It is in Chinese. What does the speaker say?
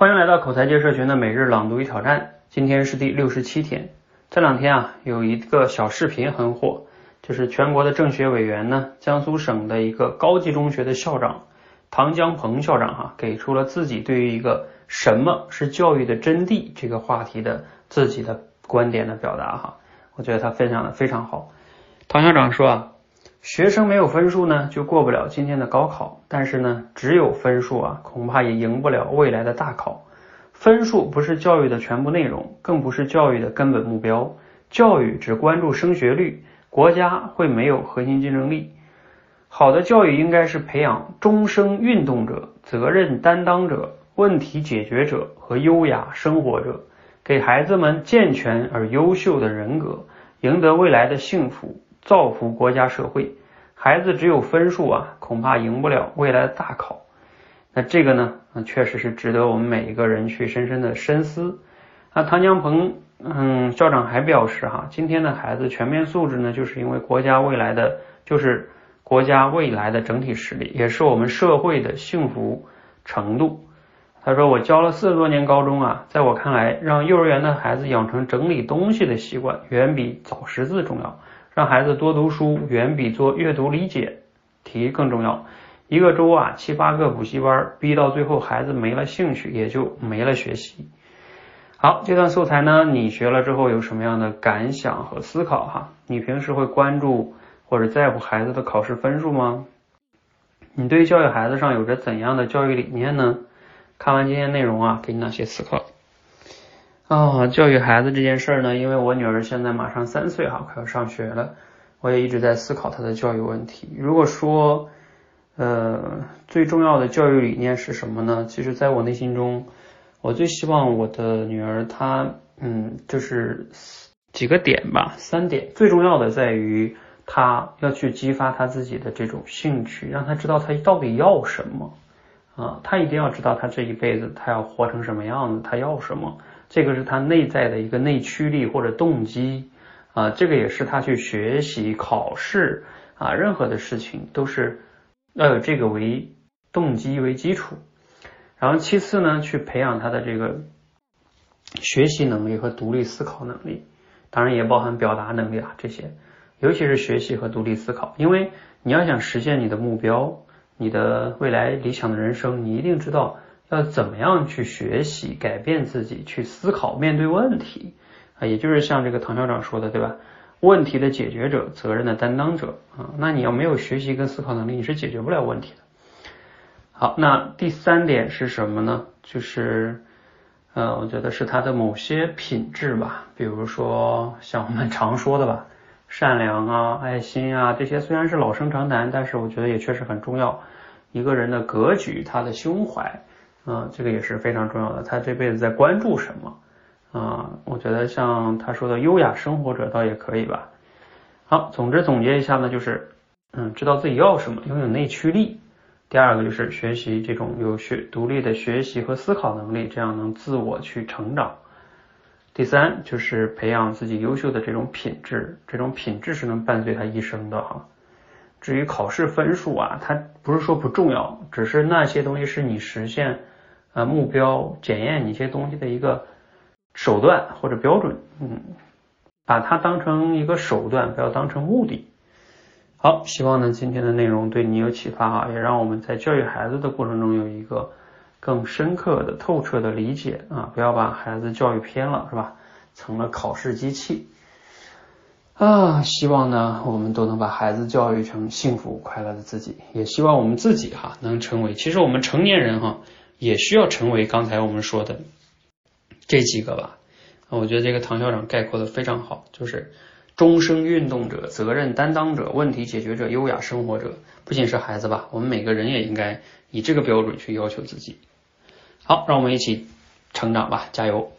欢迎来到口才界社群的每日朗读与挑战，今天是第六十七天。这两天啊，有一个小视频很火，就是全国的政协委员呢，江苏省的一个高级中学的校长唐江鹏校长哈，给出了自己对于一个什么是教育的真谛这个话题的自己的观点的表达哈，我觉得他分享的非常好。唐校长说啊。学生没有分数呢，就过不了今天的高考。但是呢，只有分数啊，恐怕也赢不了未来的大考。分数不是教育的全部内容，更不是教育的根本目标。教育只关注升学率，国家会没有核心竞争力。好的教育应该是培养终生运动者、责任担当者、问题解决者和优雅生活者，给孩子们健全而优秀的人格，赢得未来的幸福。造福国家社会，孩子只有分数啊，恐怕赢不了未来的大考。那这个呢，确实是值得我们每一个人去深深的深思。那唐江鹏，嗯，校长还表示哈，今天的孩子全面素质呢，就是因为国家未来的，就是国家未来的整体实力，也是我们社会的幸福程度。他说，我教了四十多年高中啊，在我看来，让幼儿园的孩子养成整理东西的习惯，远比早识字重要。让孩子多读书，远比做阅读理解题更重要。一个周啊，七八个补习班，逼到最后，孩子没了兴趣，也就没了学习。好，这段素材呢，你学了之后有什么样的感想和思考哈？你平时会关注或者在乎孩子的考试分数吗？你对教育孩子上有着怎样的教育理念呢？看完今天内容啊，给你哪些思考？啊，教育孩子这件事儿呢，因为我女儿现在马上三岁哈，快要上学了，我也一直在思考她的教育问题。如果说，呃，最重要的教育理念是什么呢？其实，在我内心中，我最希望我的女儿她，嗯，就是几个点吧，三点。最重要的在于她要去激发她自己的这种兴趣，让她知道她到底要什么啊，她一定要知道她这一辈子她要活成什么样子，她要什么。这个是他内在的一个内驱力或者动机啊，这个也是他去学习、考试啊，任何的事情都是要有这个为动机为基础。然后其次呢，去培养他的这个学习能力和独立思考能力，当然也包含表达能力啊这些，尤其是学习和独立思考，因为你要想实现你的目标、你的未来理想的人生，你一定知道。要怎么样去学习、改变自己、去思考、面对问题啊？也就是像这个唐校长说的，对吧？问题的解决者、责任的担当者啊。那你要没有学习跟思考能力，你是解决不了问题的。好，那第三点是什么呢？就是呃，我觉得是他的某些品质吧，比如说像我们常说的吧，善良啊、爱心啊这些，虽然是老生常谈，但是我觉得也确实很重要。一个人的格局，他的胸怀。啊，这个也是非常重要的。他这辈子在关注什么？啊，我觉得像他说的优雅生活者倒也可以吧。好，总之总结一下呢，就是嗯，知道自己要什么，拥有内驱力。第二个就是学习这种有学独立的学习和思考能力，这样能自我去成长。第三就是培养自己优秀的这种品质，这种品质是能伴随他一生的哈。至于考试分数啊，它不是说不重要，只是那些东西是你实现。啊，目标检验你一些东西的一个手段或者标准，嗯，把它当成一个手段，不要当成目的。好，希望呢今天的内容对你有启发啊，也让我们在教育孩子的过程中有一个更深刻的、透彻的理解啊，不要把孩子教育偏了，是吧？成了考试机器啊。希望呢我们都能把孩子教育成幸福快乐的自己，也希望我们自己哈能成为，其实我们成年人哈。也需要成为刚才我们说的这几个吧，我觉得这个唐校长概括的非常好，就是终生运动者、责任担当者、问题解决者、优雅生活者，不仅是孩子吧，我们每个人也应该以这个标准去要求自己。好，让我们一起成长吧，加油！